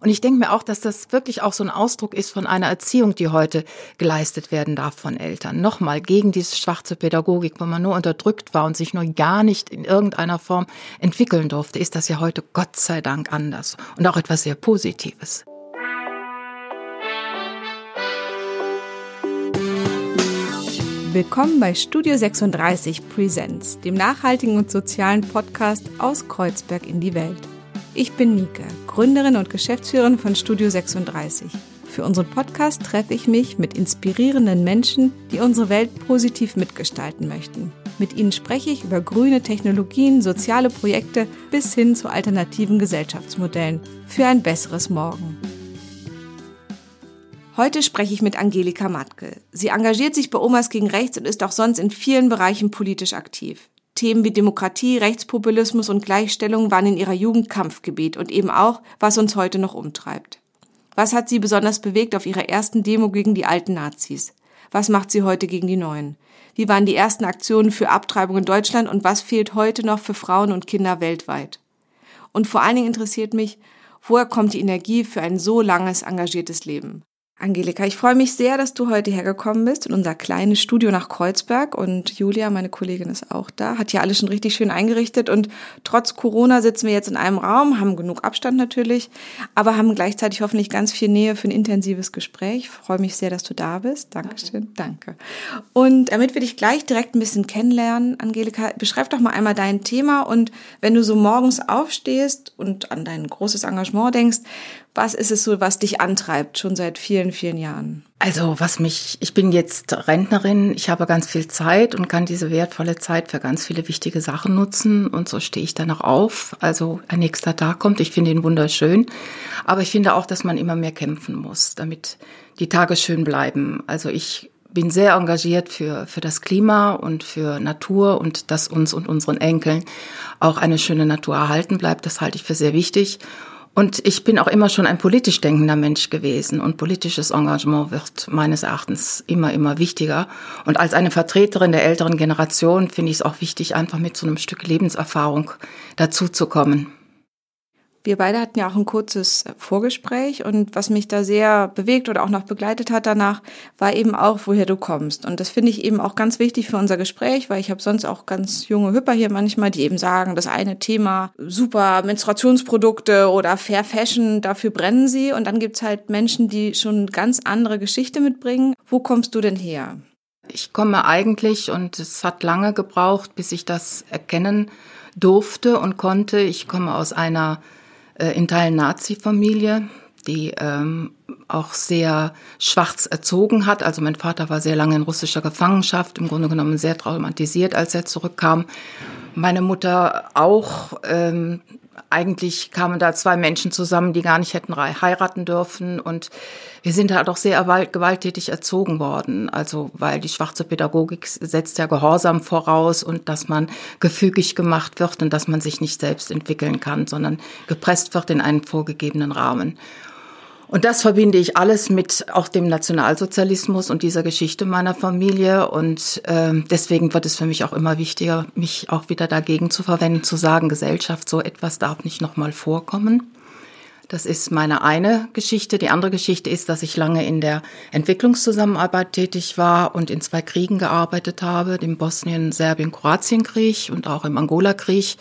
Und ich denke mir auch, dass das wirklich auch so ein Ausdruck ist von einer Erziehung, die heute geleistet werden darf von Eltern. Nochmal gegen diese schwarze Pädagogik, wo man nur unterdrückt war und sich nur gar nicht in irgendeiner Form entwickeln durfte, ist das ja heute Gott sei Dank anders und auch etwas sehr Positives. Willkommen bei Studio 36 Presents, dem nachhaltigen und sozialen Podcast aus Kreuzberg in die Welt. Ich bin Nike, Gründerin und Geschäftsführerin von Studio 36. Für unseren Podcast treffe ich mich mit inspirierenden Menschen, die unsere Welt positiv mitgestalten möchten. Mit ihnen spreche ich über grüne Technologien, soziale Projekte bis hin zu alternativen Gesellschaftsmodellen für ein besseres Morgen. Heute spreche ich mit Angelika Matke. Sie engagiert sich bei Omas gegen Rechts und ist auch sonst in vielen Bereichen politisch aktiv. Themen wie Demokratie, Rechtspopulismus und Gleichstellung waren in ihrer Jugend Kampfgebiet und eben auch, was uns heute noch umtreibt. Was hat sie besonders bewegt auf ihrer ersten Demo gegen die alten Nazis? Was macht sie heute gegen die neuen? Wie waren die ersten Aktionen für Abtreibung in Deutschland und was fehlt heute noch für Frauen und Kinder weltweit? Und vor allen Dingen interessiert mich, woher kommt die Energie für ein so langes, engagiertes Leben? Angelika, ich freue mich sehr, dass du heute hergekommen bist in unser kleines Studio nach Kreuzberg und Julia, meine Kollegin, ist auch da, hat hier alles schon richtig schön eingerichtet und trotz Corona sitzen wir jetzt in einem Raum, haben genug Abstand natürlich, aber haben gleichzeitig hoffentlich ganz viel Nähe für ein intensives Gespräch. Ich freue mich sehr, dass du da bist. Dankeschön. Danke. Und damit wir dich gleich direkt ein bisschen kennenlernen, Angelika, beschreib doch mal einmal dein Thema und wenn du so morgens aufstehst und an dein großes Engagement denkst, was ist es so, was dich antreibt, schon seit vielen, vielen Jahren? Also, was mich, ich bin jetzt Rentnerin, ich habe ganz viel Zeit und kann diese wertvolle Zeit für ganz viele wichtige Sachen nutzen und so stehe ich dann auch auf. Also, ein nächster Tag kommt, ich finde ihn wunderschön, aber ich finde auch, dass man immer mehr kämpfen muss, damit die Tage schön bleiben. Also, ich bin sehr engagiert für, für das Klima und für Natur und dass uns und unseren Enkeln auch eine schöne Natur erhalten bleibt. Das halte ich für sehr wichtig. Und ich bin auch immer schon ein politisch denkender Mensch gewesen und politisches Engagement wird meines Erachtens immer, immer wichtiger. Und als eine Vertreterin der älteren Generation finde ich es auch wichtig, einfach mit so einem Stück Lebenserfahrung dazuzukommen. Wir beide hatten ja auch ein kurzes Vorgespräch und was mich da sehr bewegt oder auch noch begleitet hat danach, war eben auch, woher du kommst. Und das finde ich eben auch ganz wichtig für unser Gespräch, weil ich habe sonst auch ganz junge Hüpper hier manchmal, die eben sagen, das eine Thema, super Menstruationsprodukte oder Fair Fashion, dafür brennen sie. Und dann gibt's halt Menschen, die schon ganz andere Geschichte mitbringen. Wo kommst du denn her? Ich komme eigentlich, und es hat lange gebraucht, bis ich das erkennen durfte und konnte. Ich komme aus einer äh, in Teilen Nazi-Familie, die ähm, auch sehr schwarz erzogen hat. Also mein Vater war sehr lange in russischer Gefangenschaft, im Grunde genommen sehr traumatisiert, als er zurückkam. Meine Mutter auch. Ähm, eigentlich kamen da zwei Menschen zusammen, die gar nicht hätten heiraten dürfen. Und wir sind halt auch sehr gewalttätig erzogen worden. Also, weil die schwarze Pädagogik setzt ja Gehorsam voraus und dass man gefügig gemacht wird und dass man sich nicht selbst entwickeln kann, sondern gepresst wird in einen vorgegebenen Rahmen. Und das verbinde ich alles mit auch dem Nationalsozialismus und dieser Geschichte meiner Familie. Und äh, deswegen wird es für mich auch immer wichtiger, mich auch wieder dagegen zu verwenden, zu sagen, Gesellschaft, so etwas darf nicht nochmal vorkommen. Das ist meine eine Geschichte. Die andere Geschichte ist, dass ich lange in der Entwicklungszusammenarbeit tätig war und in zwei Kriegen gearbeitet habe, dem Bosnien-Serbien-Kroatien-Krieg und auch im Angola-Krieg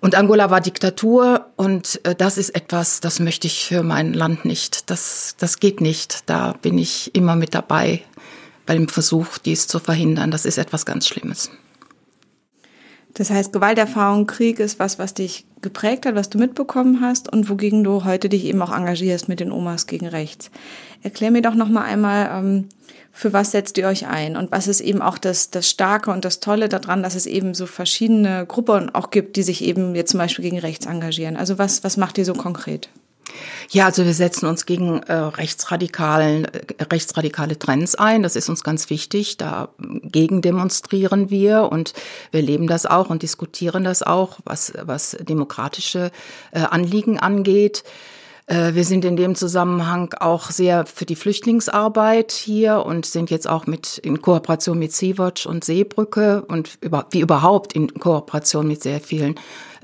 und Angola war Diktatur und äh, das ist etwas, das möchte ich für mein Land nicht. Das, das geht nicht. Da bin ich immer mit dabei bei dem Versuch, dies zu verhindern. Das ist etwas ganz Schlimmes. Das heißt, Gewalterfahrung, Krieg ist was, was dich geprägt hat, was du mitbekommen hast und wogegen du heute dich eben auch engagierst mit den Omas gegen Rechts. Erklär mir doch noch mal einmal, ähm, für was setzt ihr euch ein und was ist eben auch das, das Starke und das Tolle daran, dass es eben so verschiedene Gruppen auch gibt, die sich eben jetzt zum Beispiel gegen rechts engagieren. Also was, was macht ihr so konkret? Ja, also wir setzen uns gegen äh, rechtsradikalen, äh, rechtsradikale Trends ein. Das ist uns ganz wichtig. Dagegen demonstrieren wir und wir leben das auch und diskutieren das auch, was, was demokratische äh, Anliegen angeht. Äh, wir sind in dem Zusammenhang auch sehr für die Flüchtlingsarbeit hier und sind jetzt auch mit in Kooperation mit Sea-Watch und Seebrücke und über, wie überhaupt in Kooperation mit sehr vielen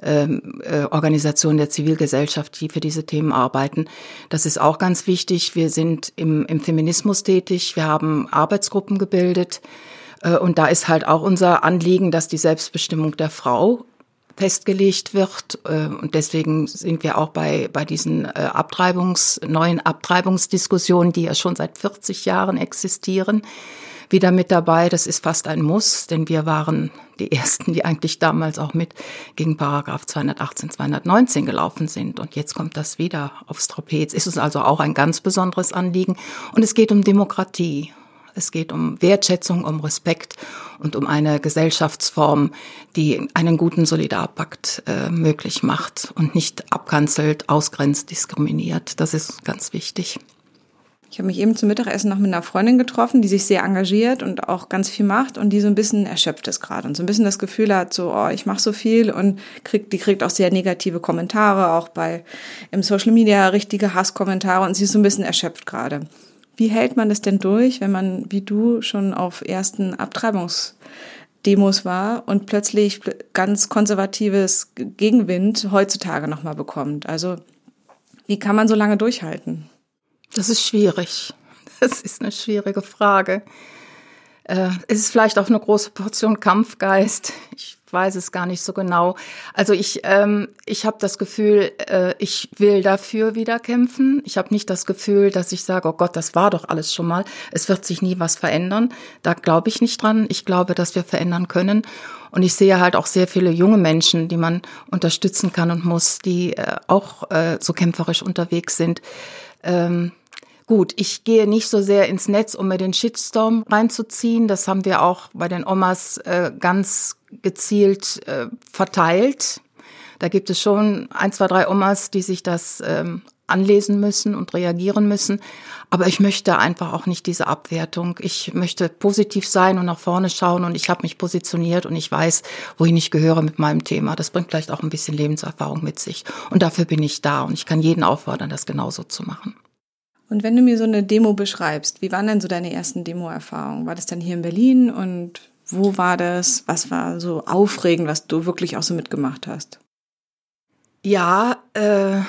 ähm, äh, Organisationen der Zivilgesellschaft, die für diese Themen arbeiten. Das ist auch ganz wichtig. Wir sind im, im Feminismus tätig. Wir haben Arbeitsgruppen gebildet. Äh, und da ist halt auch unser Anliegen, dass die Selbstbestimmung der Frau festgelegt wird. Äh, und deswegen sind wir auch bei, bei diesen äh, Abtreibungs, neuen Abtreibungsdiskussionen, die ja schon seit 40 Jahren existieren, wieder mit dabei. Das ist fast ein Muss, denn wir waren die Ersten, die eigentlich damals auch mit gegen Paragraph 218, 219 gelaufen sind. Und jetzt kommt das wieder aufs Trapez. Ist uns also auch ein ganz besonderes Anliegen. Und es geht um Demokratie. Es geht um Wertschätzung, um Respekt und um eine Gesellschaftsform, die einen guten Solidarpakt äh, möglich macht und nicht abkanzelt, ausgrenzt, diskriminiert. Das ist ganz wichtig. Ich habe mich eben zum Mittagessen noch mit einer Freundin getroffen, die sich sehr engagiert und auch ganz viel macht und die so ein bisschen erschöpft ist gerade und so ein bisschen das Gefühl hat, so, oh, ich mache so viel und kriegt, die kriegt auch sehr negative Kommentare, auch bei im Social Media richtige Hasskommentare und sie ist so ein bisschen erschöpft gerade. Wie hält man das denn durch, wenn man, wie du, schon auf ersten Abtreibungsdemos war und plötzlich ganz konservatives Gegenwind heutzutage nochmal bekommt? Also, wie kann man so lange durchhalten? Das ist schwierig. Das ist eine schwierige Frage. Äh, es ist vielleicht auch eine große Portion Kampfgeist. Ich weiß es gar nicht so genau. Also ich, ähm, ich habe das Gefühl, äh, ich will dafür wieder kämpfen. Ich habe nicht das Gefühl, dass ich sage, oh Gott, das war doch alles schon mal. Es wird sich nie was verändern. Da glaube ich nicht dran. Ich glaube, dass wir verändern können. Und ich sehe halt auch sehr viele junge Menschen, die man unterstützen kann und muss, die äh, auch äh, so kämpferisch unterwegs sind. Ähm, Gut, ich gehe nicht so sehr ins Netz, um mir den Shitstorm reinzuziehen. Das haben wir auch bei den Omas äh, ganz gezielt äh, verteilt. Da gibt es schon ein, zwei, drei Omas, die sich das ähm, anlesen müssen und reagieren müssen. Aber ich möchte einfach auch nicht diese Abwertung. Ich möchte positiv sein und nach vorne schauen und ich habe mich positioniert und ich weiß, wohin ich gehöre mit meinem Thema. Das bringt vielleicht auch ein bisschen Lebenserfahrung mit sich. Und dafür bin ich da und ich kann jeden auffordern, das genauso zu machen. Und wenn du mir so eine Demo beschreibst, wie waren denn so deine ersten Demo-Erfahrungen? War das dann hier in Berlin und wo war das? Was war so aufregend, was du wirklich auch so mitgemacht hast? Ja, äh,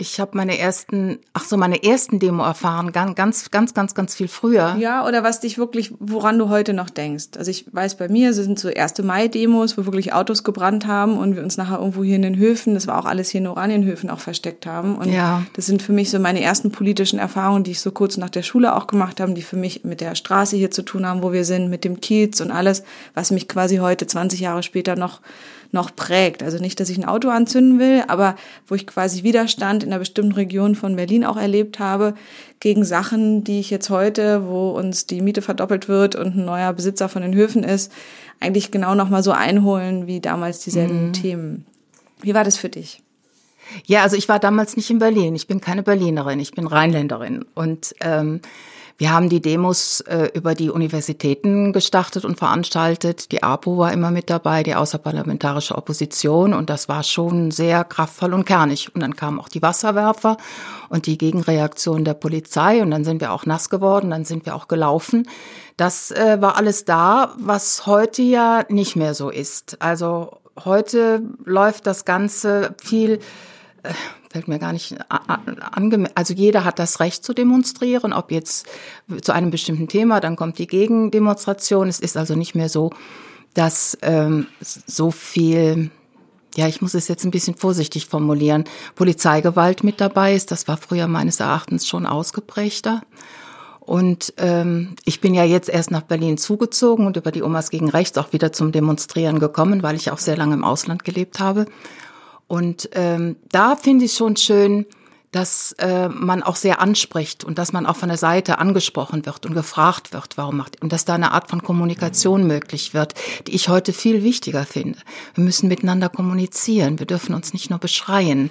ich habe meine ersten, ach so, meine ersten Demo erfahren, ganz, ganz, ganz, ganz, viel früher. Ja, oder was dich wirklich, woran du heute noch denkst. Also ich weiß bei mir, es sind so erste Mai-Demos, wo wirklich Autos gebrannt haben und wir uns nachher irgendwo hier in den Höfen, das war auch alles hier in Oranienhöfen auch versteckt haben. Und ja. das sind für mich so meine ersten politischen Erfahrungen, die ich so kurz nach der Schule auch gemacht habe, die für mich mit der Straße hier zu tun haben, wo wir sind, mit dem Kiez und alles, was mich quasi heute 20 Jahre später noch noch prägt. Also nicht, dass ich ein Auto anzünden will, aber wo ich quasi Widerstand in einer bestimmten Region von Berlin auch erlebt habe gegen Sachen, die ich jetzt heute, wo uns die Miete verdoppelt wird und ein neuer Besitzer von den Höfen ist, eigentlich genau nochmal so einholen wie damals dieselben mhm. Themen. Wie war das für dich? Ja, also ich war damals nicht in Berlin. Ich bin keine Berlinerin, ich bin Rheinländerin. Und ähm, wir haben die Demos äh, über die Universitäten gestartet und veranstaltet. Die APO war immer mit dabei, die außerparlamentarische Opposition. Und das war schon sehr kraftvoll und kernig. Und dann kamen auch die Wasserwerfer und die Gegenreaktion der Polizei. Und dann sind wir auch nass geworden, dann sind wir auch gelaufen. Das äh, war alles da, was heute ja nicht mehr so ist. Also heute läuft das Ganze viel äh, fällt mir gar nicht angemessen. Also jeder hat das Recht zu demonstrieren, ob jetzt zu einem bestimmten Thema, dann kommt die Gegendemonstration. Es ist also nicht mehr so, dass ähm, so viel, ja, ich muss es jetzt ein bisschen vorsichtig formulieren, Polizeigewalt mit dabei ist. Das war früher meines Erachtens schon ausgeprägter. Und ähm, ich bin ja jetzt erst nach Berlin zugezogen und über die Omas gegen Rechts auch wieder zum Demonstrieren gekommen, weil ich auch sehr lange im Ausland gelebt habe. Und ähm, da finde ich schon schön, dass äh, man auch sehr anspricht und dass man auch von der Seite angesprochen wird und gefragt wird, warum macht und dass da eine Art von Kommunikation möglich wird, die ich heute viel wichtiger finde. Wir müssen miteinander kommunizieren, wir dürfen uns nicht nur beschreien.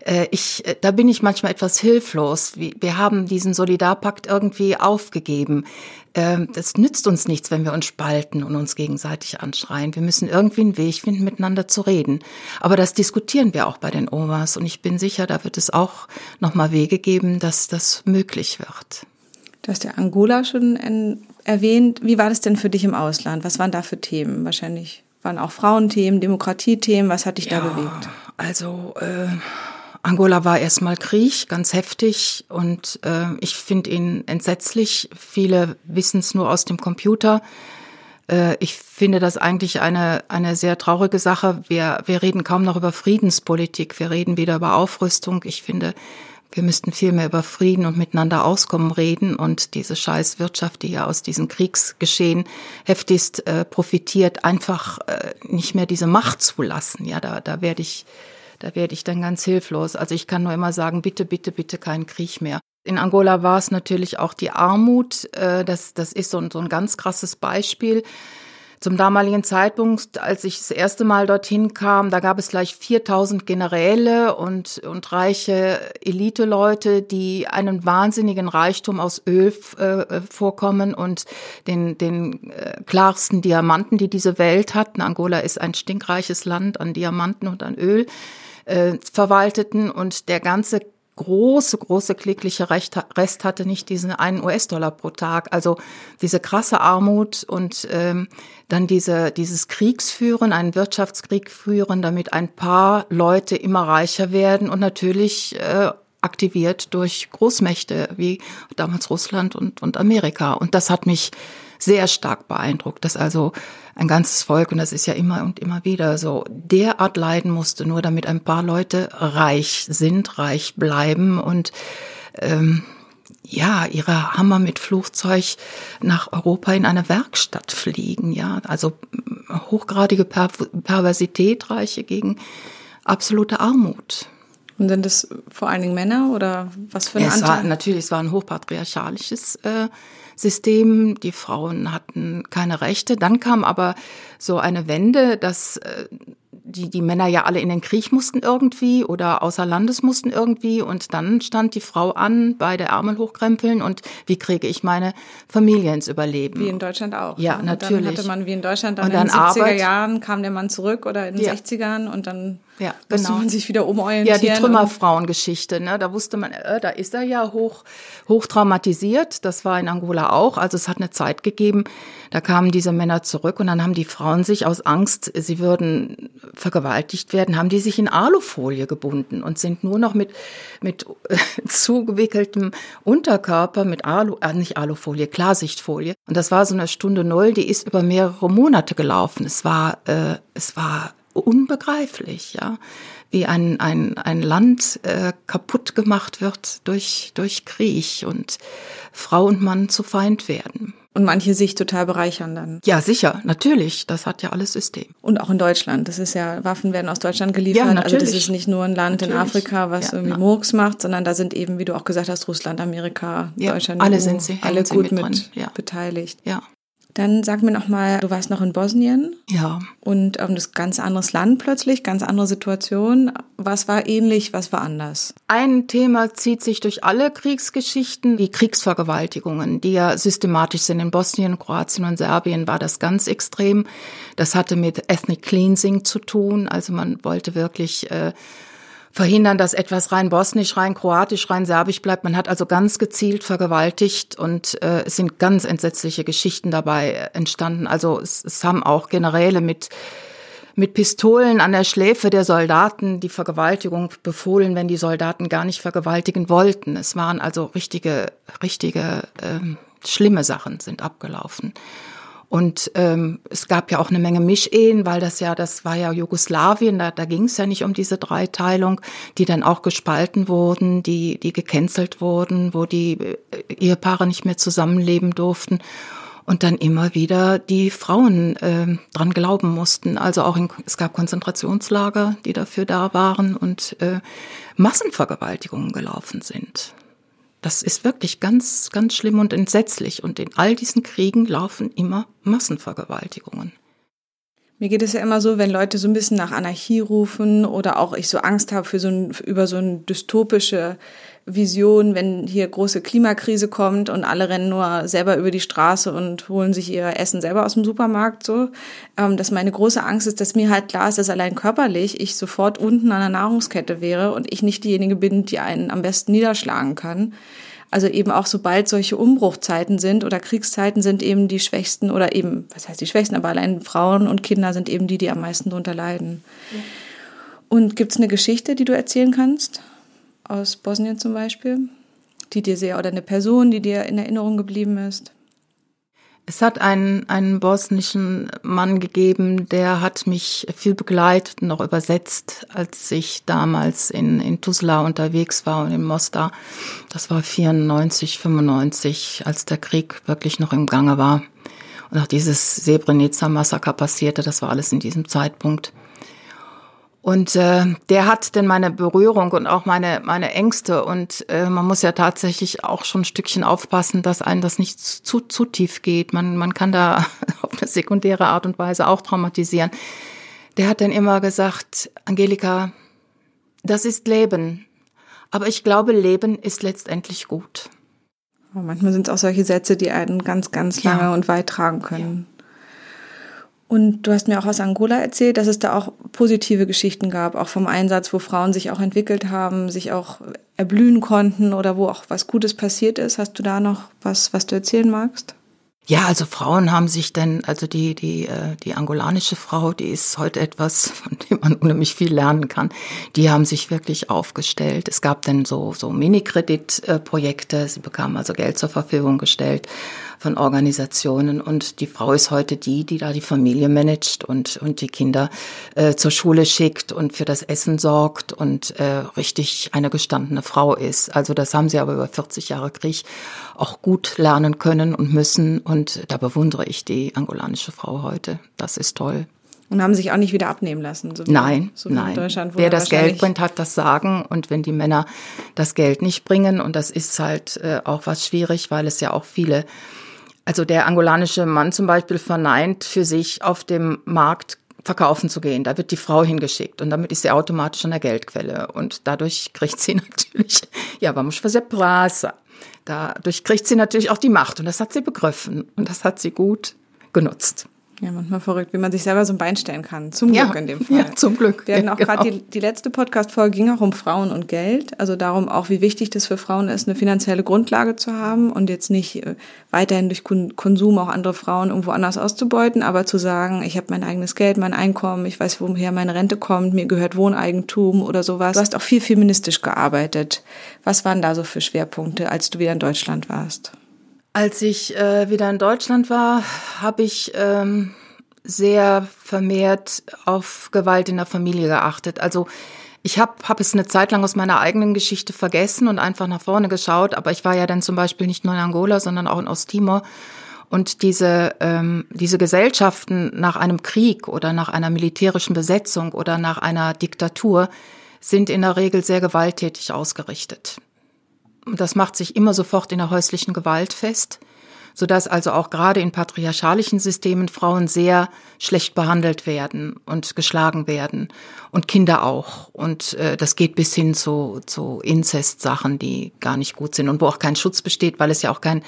Äh, ich, äh, da bin ich manchmal etwas hilflos. Wir haben diesen Solidarpakt irgendwie aufgegeben. Äh, das nützt uns nichts, wenn wir uns spalten und uns gegenseitig anschreien. Wir müssen irgendwie einen Weg finden, miteinander zu reden. Aber das diskutieren wir auch bei den Omas und ich bin sicher, da wird es auch nochmal Wege geben, dass das möglich wird. Du hast ja Angola schon erwähnt. Wie war das denn für dich im Ausland? Was waren da für Themen? Wahrscheinlich waren auch Frauenthemen, Demokratiethemen. Was hat dich ja, da bewegt? Also äh, Angola war erstmal Krieg, ganz heftig und äh, ich finde ihn entsetzlich. Viele wissen es nur aus dem Computer. Äh, ich finde das eigentlich eine, eine sehr traurige Sache. Wir, wir reden kaum noch über Friedenspolitik, wir reden wieder über Aufrüstung. Ich finde, wir müssten viel mehr über Frieden und miteinander auskommen reden und diese scheiß Wirtschaft, die ja aus diesem Kriegsgeschehen heftigst äh, profitiert, einfach äh, nicht mehr diese Macht zulassen. Ja, da, da werde ich, da werde ich dann ganz hilflos. Also ich kann nur immer sagen, bitte, bitte, bitte keinen Krieg mehr. In Angola war es natürlich auch die Armut. Äh, das, das ist so ein, so ein ganz krasses Beispiel. Zum damaligen Zeitpunkt, als ich das erste Mal dorthin kam, da gab es gleich 4000 Generäle und, und reiche Elite-Leute, die einen wahnsinnigen Reichtum aus Öl äh, vorkommen und den, den äh, klarsten Diamanten, die diese Welt hat. Angola ist ein stinkreiches Land an Diamanten und an Öl äh, verwalteten und der ganze große, große klägliche Rest hatte nicht diesen einen US-Dollar pro Tag. Also diese krasse Armut und ähm, dann diese, dieses Kriegsführen, einen Wirtschaftskrieg führen, damit ein paar Leute immer reicher werden und natürlich äh, aktiviert durch Großmächte wie damals Russland und, und Amerika. Und das hat mich sehr stark beeindruckt, dass also ein ganzes Volk, und das ist ja immer und immer wieder so, derart leiden musste, nur damit ein paar Leute reich sind, reich bleiben und ähm, ja, ihre Hammer mit Flugzeug nach Europa in eine Werkstatt fliegen, ja, also hochgradige per Perversität reiche gegen absolute Armut. Und sind das vor allen Dingen Männer oder was für ein es War, natürlich, es war ein hochpatriarchalisches äh, System. Die Frauen hatten keine Rechte. Dann kam aber so eine Wende, dass äh, die, die Männer ja alle in den Krieg mussten irgendwie oder außer Landes mussten irgendwie und dann stand die Frau an, beide Ärmel hochkrempeln und wie kriege ich meine Familie ins Überleben? Wie in Deutschland auch. Ja, ne? natürlich. Dann hatte man wie in Deutschland dann und dann in den 70er Arbeit, Jahren kam der Mann zurück oder in den ja. 60ern und dann ja, genau. musste man sich wieder umorientieren. Ja, die Trümmerfrauengeschichte, ne? Da wusste man, äh, da ist er ja hoch, hoch traumatisiert. Das war in Angola auch. Also es hat eine Zeit gegeben, da kamen diese Männer zurück und dann haben die Frauen sich aus Angst, sie würden vergewaltigt werden, haben die sich in Alufolie gebunden und sind nur noch mit, mit zugewickeltem Unterkörper, mit Alu, äh, nicht Alufolie, Klarsichtfolie. Und das war so eine Stunde Null, die ist über mehrere Monate gelaufen. Es war, äh, es war unbegreiflich, ja, wie ein, ein, ein Land äh, kaputt gemacht wird durch, durch Krieg und Frau und Mann zu Feind werden. Und manche sich total bereichern dann. Ja, sicher, natürlich. Das hat ja alles System. Und auch in Deutschland. Das ist ja, Waffen werden aus Deutschland geliefert. Ja, natürlich. Also das ist nicht nur ein Land natürlich. in Afrika, was ja, irgendwie na. Murks macht, sondern da sind eben, wie du auch gesagt hast, Russland, Amerika, ja, Deutschland, alle EU, sind sie, alle gut mit, mit ja. beteiligt. Ja. Dann sag mir noch mal, du warst noch in Bosnien. Ja. Und ähm, das ganz anderes Land plötzlich, ganz andere Situation. Was war ähnlich, was war anders? Ein Thema zieht sich durch alle Kriegsgeschichten, die Kriegsvergewaltigungen, die ja systematisch sind. In Bosnien, Kroatien und Serbien war das ganz extrem. Das hatte mit Ethnic Cleansing zu tun. Also man wollte wirklich äh, verhindern, dass etwas rein bosnisch, rein kroatisch, rein serbisch bleibt. Man hat also ganz gezielt vergewaltigt und äh, es sind ganz entsetzliche Geschichten dabei äh, entstanden. Also es, es haben auch Generäle mit mit Pistolen an der Schläfe der Soldaten die Vergewaltigung befohlen, wenn die Soldaten gar nicht vergewaltigen wollten. Es waren also richtige, richtige ähm, schlimme Sachen sind abgelaufen. Und ähm, es gab ja auch eine Menge Mischehen, weil das ja, das war ja Jugoslawien, da, da ging es ja nicht um diese Dreiteilung, die dann auch gespalten wurden, die, die gecancelt wurden, wo die äh, Ehepaare nicht mehr zusammenleben durften und dann immer wieder die Frauen äh, dran glauben mussten. Also auch in, es gab Konzentrationslager, die dafür da waren und äh, Massenvergewaltigungen gelaufen sind. Das ist wirklich ganz, ganz schlimm und entsetzlich. Und in all diesen Kriegen laufen immer Massenvergewaltigungen. Mir geht es ja immer so, wenn Leute so ein bisschen nach Anarchie rufen oder auch ich so Angst habe für so ein, über so eine dystopische Vision, wenn hier große Klimakrise kommt und alle rennen nur selber über die Straße und holen sich ihr Essen selber aus dem Supermarkt, so, ähm, dass meine große Angst ist, dass mir halt klar ist, dass allein körperlich ich sofort unten an der Nahrungskette wäre und ich nicht diejenige bin, die einen am besten niederschlagen kann. Also eben auch sobald solche Umbruchzeiten sind oder Kriegszeiten sind eben die Schwächsten oder eben, was heißt die Schwächsten, aber allein Frauen und Kinder sind eben die, die am meisten darunter leiden. Ja. Und gibt es eine Geschichte, die du erzählen kannst? Aus Bosnien zum Beispiel? Die dir sehr, oder eine Person, die dir in Erinnerung geblieben ist? Es hat einen, einen bosnischen Mann gegeben, der hat mich viel begleitet, noch übersetzt, als ich damals in, in Tuzla unterwegs war und in Mostar. Das war 94, 95, als der Krieg wirklich noch im Gange war. Und auch dieses Srebrenica-Massaker passierte, das war alles in diesem Zeitpunkt. Und äh, der hat denn meine Berührung und auch meine, meine Ängste. Und äh, man muss ja tatsächlich auch schon ein Stückchen aufpassen, dass einen das nicht zu, zu tief geht. Man, man kann da auf eine sekundäre Art und Weise auch traumatisieren. Der hat dann immer gesagt, Angelika, das ist Leben. Aber ich glaube, Leben ist letztendlich gut. Oh, manchmal sind es auch solche Sätze, die einen ganz, ganz lange ja. und weit tragen können. Und du hast mir auch aus Angola erzählt, dass es da auch positive Geschichten gab, auch vom Einsatz, wo Frauen sich auch entwickelt haben, sich auch erblühen konnten oder wo auch was Gutes passiert ist. Hast du da noch was, was du erzählen magst? Ja, also Frauen haben sich denn, also die, die, äh, die angolanische Frau, die ist heute etwas, von dem man unheimlich viel lernen kann. Die haben sich wirklich aufgestellt. Es gab dann so, so Mini-Kreditprojekte. Sie bekamen also Geld zur Verfügung gestellt von Organisationen und die Frau ist heute die, die da die Familie managt und, und die Kinder äh, zur Schule schickt und für das Essen sorgt und äh, richtig eine gestandene Frau ist. Also das haben sie aber über 40 Jahre Krieg auch gut lernen können und müssen und da bewundere ich die angolanische Frau heute. Das ist toll. Und haben sich auch nicht wieder abnehmen lassen. So wie, nein, so wie nein. Wer das Geld bringt, hat das Sagen. Und wenn die Männer das Geld nicht bringen, und das ist halt äh, auch was schwierig, weil es ja auch viele also der angolanische Mann zum Beispiel verneint für sich auf dem Markt verkaufen zu gehen. Da wird die Frau hingeschickt und damit ist sie automatisch an der Geldquelle. Und dadurch kriegt sie natürlich, ja, vamos fazer praça. Dadurch kriegt sie natürlich auch die Macht und das hat sie begriffen und das hat sie gut genutzt. Ja, manchmal verrückt, wie man sich selber so ein Bein stellen kann. Zum Glück ja, in dem Fall. Ja, zum Glück. Wir hatten auch genau. gerade die, die letzte Podcast-Folge ging auch um Frauen und Geld. Also darum auch, wie wichtig das für Frauen ist, eine finanzielle Grundlage zu haben und jetzt nicht äh, weiterhin durch Konsum auch andere Frauen irgendwo anders auszubeuten, aber zu sagen, ich habe mein eigenes Geld, mein Einkommen, ich weiß, woher meine Rente kommt, mir gehört Wohneigentum oder sowas. Du hast auch viel feministisch gearbeitet. Was waren da so für Schwerpunkte, als du wieder in Deutschland warst? Als ich äh, wieder in Deutschland war, habe ich ähm, sehr vermehrt auf Gewalt in der Familie geachtet. Also ich habe hab es eine Zeit lang aus meiner eigenen Geschichte vergessen und einfach nach vorne geschaut, aber ich war ja dann zum Beispiel nicht nur in Angola, sondern auch in Osttimor. Und diese, ähm, diese Gesellschaften nach einem Krieg oder nach einer militärischen Besetzung oder nach einer Diktatur sind in der Regel sehr gewalttätig ausgerichtet. Das macht sich immer sofort in der häuslichen Gewalt fest, sodass also auch gerade in patriarchalischen Systemen Frauen sehr schlecht behandelt werden und geschlagen werden und Kinder auch. Und äh, das geht bis hin zu, zu Inzest-Sachen, die gar nicht gut sind und wo auch kein Schutz besteht, weil es ja auch kein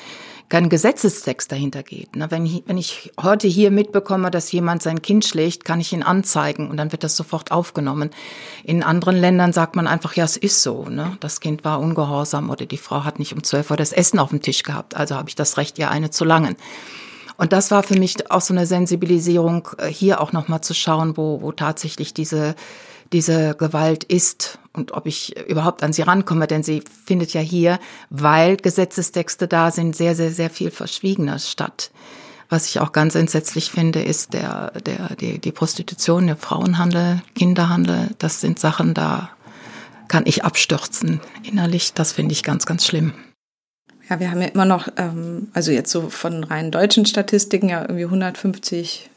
kein Gesetzestext dahinter geht. Wenn ich, wenn ich heute hier mitbekomme, dass jemand sein Kind schlägt, kann ich ihn anzeigen und dann wird das sofort aufgenommen. In anderen Ländern sagt man einfach, ja, es ist so. Ne? Das Kind war ungehorsam oder die Frau hat nicht um zwölf Uhr das Essen auf dem Tisch gehabt, also habe ich das Recht, ihr eine zu langen. Und das war für mich auch so eine Sensibilisierung, äh, hier auch nochmal zu schauen, wo, wo tatsächlich diese diese Gewalt ist und ob ich überhaupt an sie rankomme, denn sie findet ja hier, weil Gesetzestexte da sind, sehr, sehr, sehr viel verschwiegener statt. Was ich auch ganz entsetzlich finde, ist der, der, die, die Prostitution, der Frauenhandel, Kinderhandel. Das sind Sachen, da kann ich abstürzen innerlich. Das finde ich ganz, ganz schlimm. Ja, wir haben ja immer noch, ähm, also jetzt so von rein deutschen Statistiken ja irgendwie 150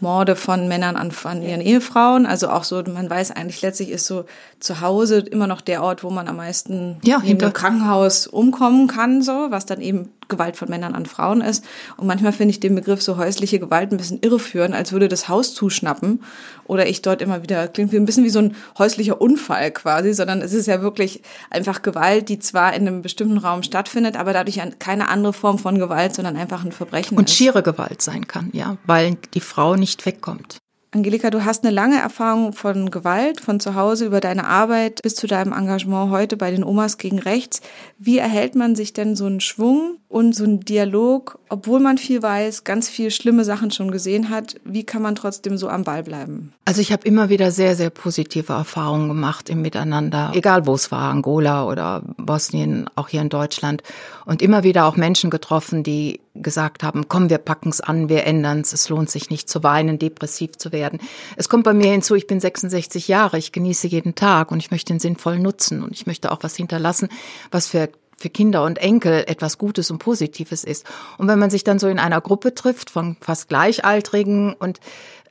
Morde von Männern an, an ihren Ehefrauen. Also auch so, man weiß eigentlich letztlich ist so zu Hause immer noch der Ort, wo man am meisten ja, hinter dem Krankenhaus umkommen kann, so, was dann eben Gewalt von Männern an Frauen ist. Und manchmal finde ich den Begriff so häusliche Gewalt ein bisschen irreführend, als würde das Haus zuschnappen oder ich dort immer wieder, klingt wie ein bisschen wie so ein häuslicher Unfall quasi, sondern es ist ja wirklich einfach Gewalt, die zwar in einem bestimmten Raum stattfindet, aber dadurch keine andere Form von Gewalt, sondern einfach ein Verbrechen Und ist. schiere Gewalt sein kann, ja, weil die Frau nicht wegkommt. Angelika, du hast eine lange Erfahrung von Gewalt, von zu Hause über deine Arbeit bis zu deinem Engagement heute bei den Omas gegen Rechts. Wie erhält man sich denn so einen Schwung und so einen Dialog, obwohl man viel weiß, ganz viel schlimme Sachen schon gesehen hat? Wie kann man trotzdem so am Ball bleiben? Also ich habe immer wieder sehr, sehr positive Erfahrungen gemacht im Miteinander, egal wo es war, Angola oder Bosnien, auch hier in Deutschland. Und immer wieder auch Menschen getroffen, die gesagt haben, komm, wir packen's an, wir ändern's, es lohnt sich nicht zu weinen, depressiv zu werden. Es kommt bei mir hinzu, ich bin 66 Jahre, ich genieße jeden Tag und ich möchte den sinnvoll nutzen und ich möchte auch was hinterlassen, was für für Kinder und Enkel etwas Gutes und Positives ist. Und wenn man sich dann so in einer Gruppe trifft von fast Gleichaltrigen und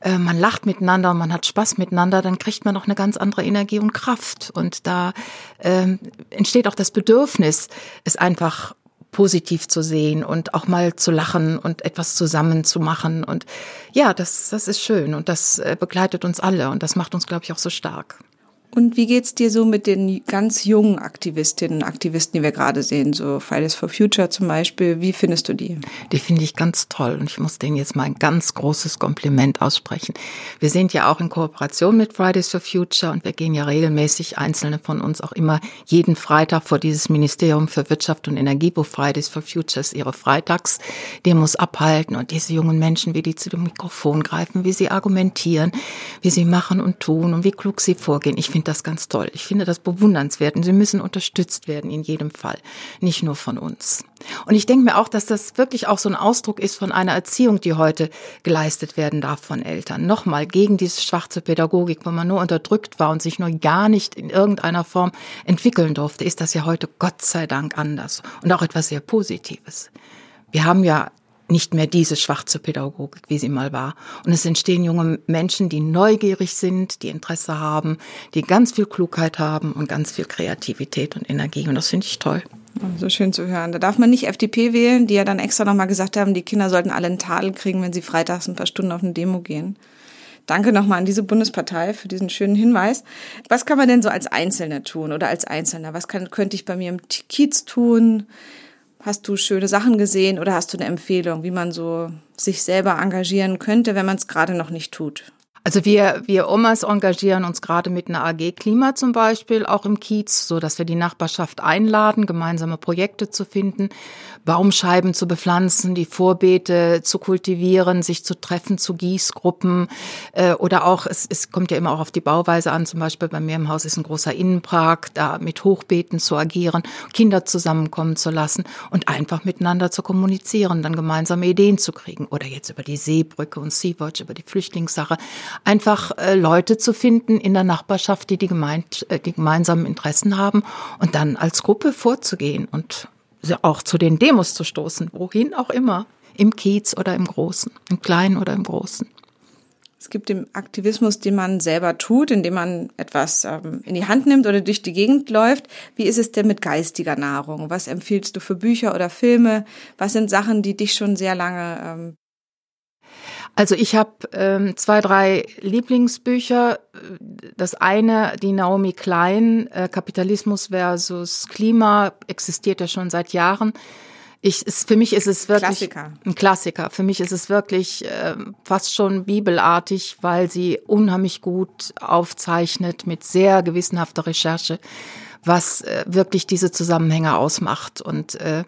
äh, man lacht miteinander und man hat Spaß miteinander, dann kriegt man auch eine ganz andere Energie und Kraft. Und da äh, entsteht auch das Bedürfnis, es einfach positiv zu sehen und auch mal zu lachen und etwas zusammen zu machen. Und ja, das, das ist schön und das äh, begleitet uns alle und das macht uns, glaube ich, auch so stark. Und wie geht's dir so mit den ganz jungen Aktivistinnen und Aktivisten, die wir gerade sehen, so Fridays for Future zum Beispiel? Wie findest du die? Die finde ich ganz toll und ich muss denen jetzt mal ein ganz großes Kompliment aussprechen. Wir sind ja auch in Kooperation mit Fridays for Future und wir gehen ja regelmäßig, einzelne von uns auch immer jeden Freitag vor dieses Ministerium für Wirtschaft und Energie, wo Fridays for Futures ihre Freitagsdemos abhalten und diese jungen Menschen, wie die zu dem Mikrofon greifen, wie sie argumentieren, wie sie machen und tun und wie klug sie vorgehen. Ich finde das ganz toll. Ich finde das bewundernswert und sie müssen unterstützt werden in jedem Fall, nicht nur von uns. Und ich denke mir auch, dass das wirklich auch so ein Ausdruck ist von einer Erziehung, die heute geleistet werden darf von Eltern. Nochmal gegen diese schwarze Pädagogik, wo man nur unterdrückt war und sich nur gar nicht in irgendeiner Form entwickeln durfte, ist das ja heute Gott sei Dank anders und auch etwas sehr Positives. Wir haben ja nicht mehr diese schwarze Pädagogik, wie sie mal war. Und es entstehen junge Menschen, die neugierig sind, die Interesse haben, die ganz viel Klugheit haben und ganz viel Kreativität und Energie. Und das finde ich toll. So schön zu hören. Da darf man nicht FDP wählen, die ja dann extra nochmal gesagt haben, die Kinder sollten alle einen Tadel kriegen, wenn sie freitags ein paar Stunden auf eine Demo gehen. Danke nochmal an diese Bundespartei für diesen schönen Hinweis. Was kann man denn so als Einzelne tun oder als Einzelner? Was kann, könnte ich bei mir im Kiez tun? Hast du schöne Sachen gesehen oder hast du eine Empfehlung, wie man so sich selber engagieren könnte, wenn man es gerade noch nicht tut? Also wir, wir Omas engagieren uns gerade mit einer AG Klima zum Beispiel, auch im Kiez, so dass wir die Nachbarschaft einladen, gemeinsame Projekte zu finden, Baumscheiben zu bepflanzen, die Vorbeete zu kultivieren, sich zu treffen zu Gießgruppen äh, oder auch, es, es kommt ja immer auch auf die Bauweise an, zum Beispiel bei mir im Haus ist ein großer Innenpark, da mit Hochbeeten zu agieren, Kinder zusammenkommen zu lassen und einfach miteinander zu kommunizieren, dann gemeinsame Ideen zu kriegen. Oder jetzt über die Seebrücke und Sea-Watch, über die Flüchtlingssache, einfach äh, Leute zu finden in der Nachbarschaft, die die, gemeint, äh, die gemeinsamen Interessen haben und dann als Gruppe vorzugehen und auch zu den Demos zu stoßen, wohin auch immer, im Kiez oder im Großen, im Kleinen oder im Großen. Es gibt den Aktivismus, den man selber tut, indem man etwas ähm, in die Hand nimmt oder durch die Gegend läuft. Wie ist es denn mit geistiger Nahrung? Was empfiehlst du für Bücher oder Filme? Was sind Sachen, die dich schon sehr lange ähm also ich habe ähm, zwei, drei Lieblingsbücher. Das eine, die Naomi Klein, äh, Kapitalismus versus Klima, existiert ja schon seit Jahren. Ich, ist, für mich ist es wirklich Klassiker. ein Klassiker. Für mich ist es wirklich äh, fast schon bibelartig, weil sie unheimlich gut aufzeichnet mit sehr gewissenhafter Recherche, was äh, wirklich diese Zusammenhänge ausmacht. Und äh,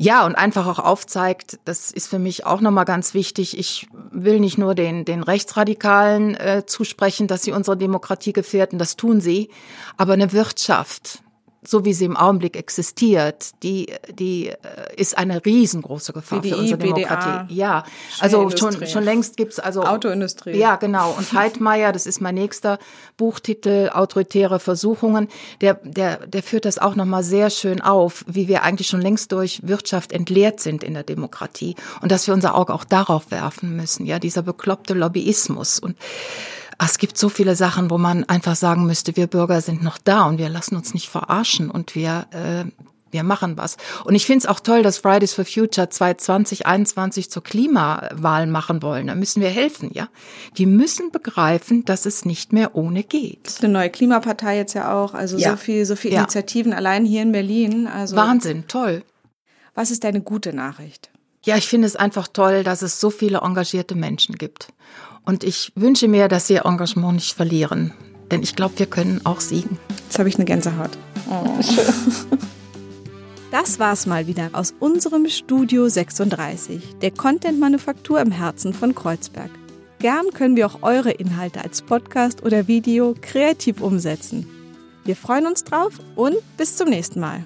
ja, und einfach auch aufzeigt, das ist für mich auch nochmal ganz wichtig. Ich will nicht nur den, den Rechtsradikalen äh, zusprechen, dass sie unsere Demokratie gefährden, das tun sie, aber eine Wirtschaft, so wie sie im Augenblick existiert, die, die äh, ist eine riesengroße Gefahr BDI, für unsere Demokratie. BDA, ja, also schon, schon längst gibt's also Autoindustrie. Ja, genau. Und Heidmeier, das ist mein nächster Buchtitel, autoritäre Versuchungen. Der, der, der führt das auch nochmal sehr schön auf, wie wir eigentlich schon längst durch Wirtschaft entleert sind in der Demokratie und dass wir unser Auge auch darauf werfen müssen. Ja, dieser bekloppte Lobbyismus und es gibt so viele Sachen, wo man einfach sagen müsste, wir Bürger sind noch da und wir lassen uns nicht verarschen und wir äh, Wir machen was. Und ich finde es auch toll, dass Fridays for Future 2021 zur Klimawahl machen wollen. Da müssen wir helfen, ja. Die müssen begreifen, dass es nicht mehr ohne geht. Das ist eine neue Klimapartei jetzt ja auch. Also ja. so viel, so viel Initiativen ja. allein hier in Berlin. Also Wahnsinn, toll. Was ist deine gute Nachricht? Ja, ich finde es einfach toll, dass es so viele engagierte Menschen gibt. Und ich wünsche mir, dass sie ihr Engagement nicht verlieren. Denn ich glaube, wir können auch siegen. Jetzt habe ich eine Gänsehaut. Oh. Das war's mal wieder aus unserem Studio 36, der Content-Manufaktur im Herzen von Kreuzberg. Gern können wir auch eure Inhalte als Podcast oder Video kreativ umsetzen. Wir freuen uns drauf und bis zum nächsten Mal.